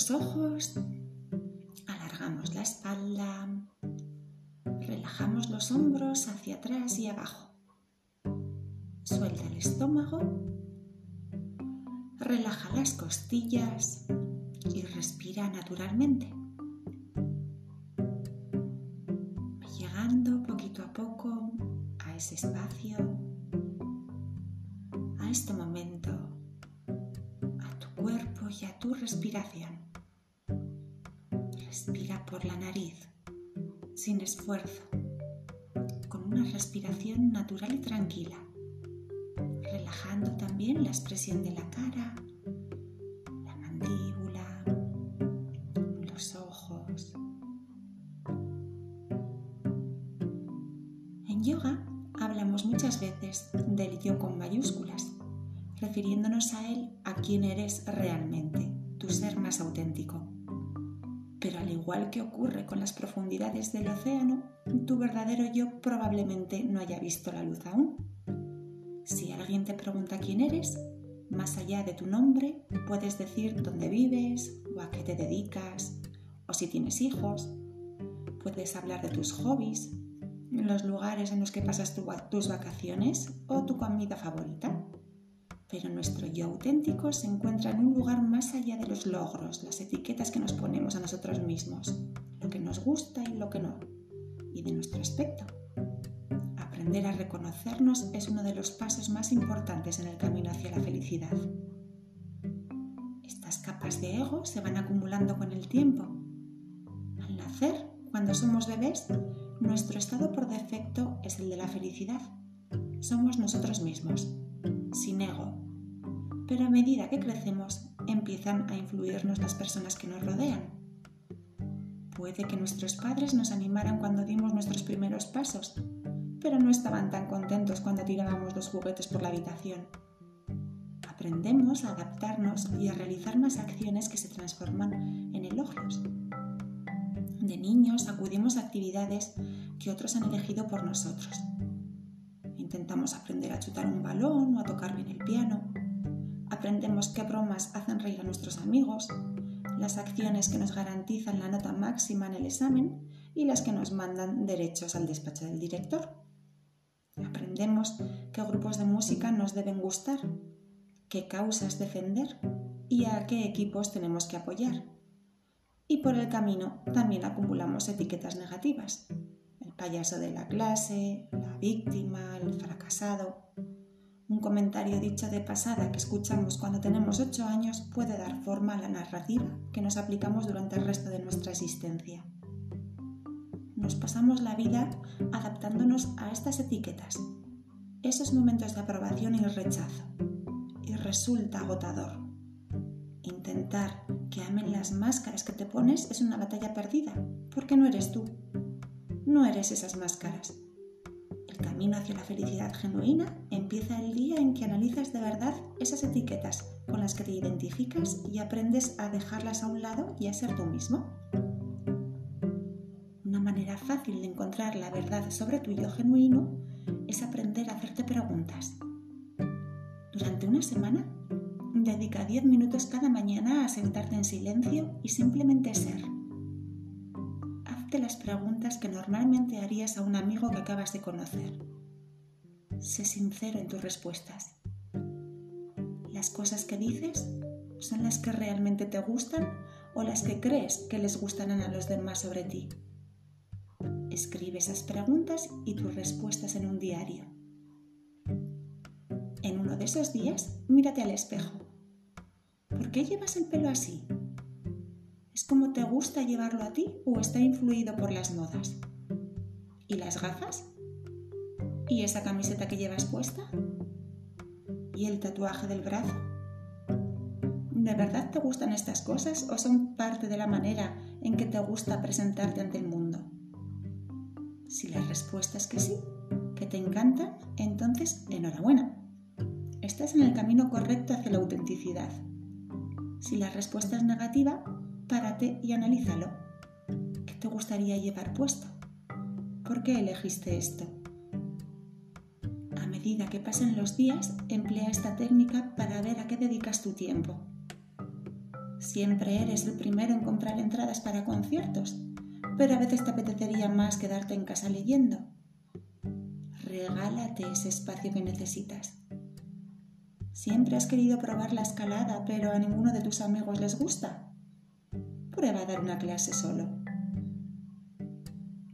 los ojos, alargamos la espalda, relajamos los hombros hacia atrás y abajo. Suelta el estómago, relaja las costillas y respira naturalmente. Llegando poquito a poco a ese espacio, a este momento, a tu cuerpo y a tu respiración. Respira por la nariz, sin esfuerzo, con una respiración natural y tranquila, relajando también la expresión de la cara, la mandíbula, los ojos. En yoga hablamos muchas veces del yo con mayúsculas, refiriéndonos a él a quién eres realmente, tu ser más auténtico. Pero al igual que ocurre con las profundidades del océano, tu verdadero yo probablemente no haya visto la luz aún. Si alguien te pregunta quién eres, más allá de tu nombre, puedes decir dónde vives o a qué te dedicas, o si tienes hijos. Puedes hablar de tus hobbies, los lugares en los que pasas tus vacaciones o tu comida favorita pero nuestro yo auténtico se encuentra en un lugar más allá de los logros, las etiquetas que nos ponemos a nosotros mismos, lo que nos gusta y lo que no, y de nuestro aspecto. Aprender a reconocernos es uno de los pasos más importantes en el camino hacia la felicidad. Estas capas de ego se van acumulando con el tiempo. Al nacer, cuando somos bebés, nuestro estado por defecto es el de la felicidad. Somos nosotros mismos, sin ego, pero a medida que crecemos empiezan a influirnos las personas que nos rodean. Puede que nuestros padres nos animaran cuando dimos nuestros primeros pasos, pero no estaban tan contentos cuando tirábamos los juguetes por la habitación. Aprendemos a adaptarnos y a realizar más acciones que se transforman en elogios. De niños acudimos a actividades que otros han elegido por nosotros. Intentamos aprender a chutar un balón o a tocar bien el piano aprendemos qué bromas hacen reír a nuestros amigos, las acciones que nos garantizan la nota máxima en el examen y las que nos mandan derechos al despacho del director. Aprendemos qué grupos de música nos deben gustar, qué causas defender y a qué equipos tenemos que apoyar. Y por el camino también acumulamos etiquetas negativas. Payaso de la clase, la víctima, el fracasado. Un comentario dicho de pasada que escuchamos cuando tenemos 8 años puede dar forma a la narrativa que nos aplicamos durante el resto de nuestra existencia. Nos pasamos la vida adaptándonos a estas etiquetas, esos momentos de aprobación y rechazo, y resulta agotador. Intentar que amen las máscaras que te pones es una batalla perdida, porque no eres tú. No eres esas máscaras camino hacia la felicidad genuina empieza el día en que analizas de verdad esas etiquetas con las que te identificas y aprendes a dejarlas a un lado y a ser tú mismo. Una manera fácil de encontrar la verdad sobre tu yo genuino es aprender a hacerte preguntas. Durante una semana, dedica 10 minutos cada mañana a sentarte en silencio y simplemente ser las preguntas que normalmente harías a un amigo que acabas de conocer. Sé sincero en tus respuestas. ¿Las cosas que dices son las que realmente te gustan o las que crees que les gustarán a los demás sobre ti? Escribe esas preguntas y tus respuestas en un diario. En uno de esos días, mírate al espejo. ¿Por qué llevas el pelo así? ¿Es como te gusta llevarlo a ti o está influido por las modas? ¿Y las gafas? ¿Y esa camiseta que llevas puesta? ¿Y el tatuaje del brazo? ¿De verdad te gustan estas cosas o son parte de la manera en que te gusta presentarte ante el mundo? Si la respuesta es que sí, que te encantan, entonces enhorabuena. Estás en el camino correcto hacia la autenticidad. Si la respuesta es negativa, párate y analízalo. ¿Qué te gustaría llevar puesto? ¿Por qué elegiste esto? A medida que pasen los días, emplea esta técnica para ver a qué dedicas tu tiempo. Siempre eres el primero en comprar entradas para conciertos, pero a veces te apetecería más quedarte en casa leyendo. Regálate ese espacio que necesitas. Siempre has querido probar la escalada, pero a ninguno de tus amigos les gusta. Prueba a dar una clase solo.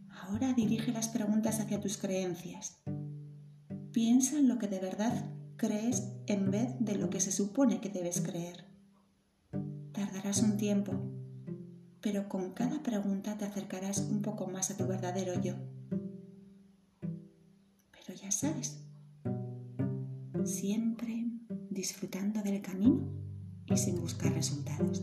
Ahora dirige las preguntas hacia tus creencias. Piensa en lo que de verdad crees en vez de lo que se supone que debes creer. Tardarás un tiempo, pero con cada pregunta te acercarás un poco más a tu verdadero yo. Pero ya sabes, siempre disfrutando del camino y sin buscar resultados.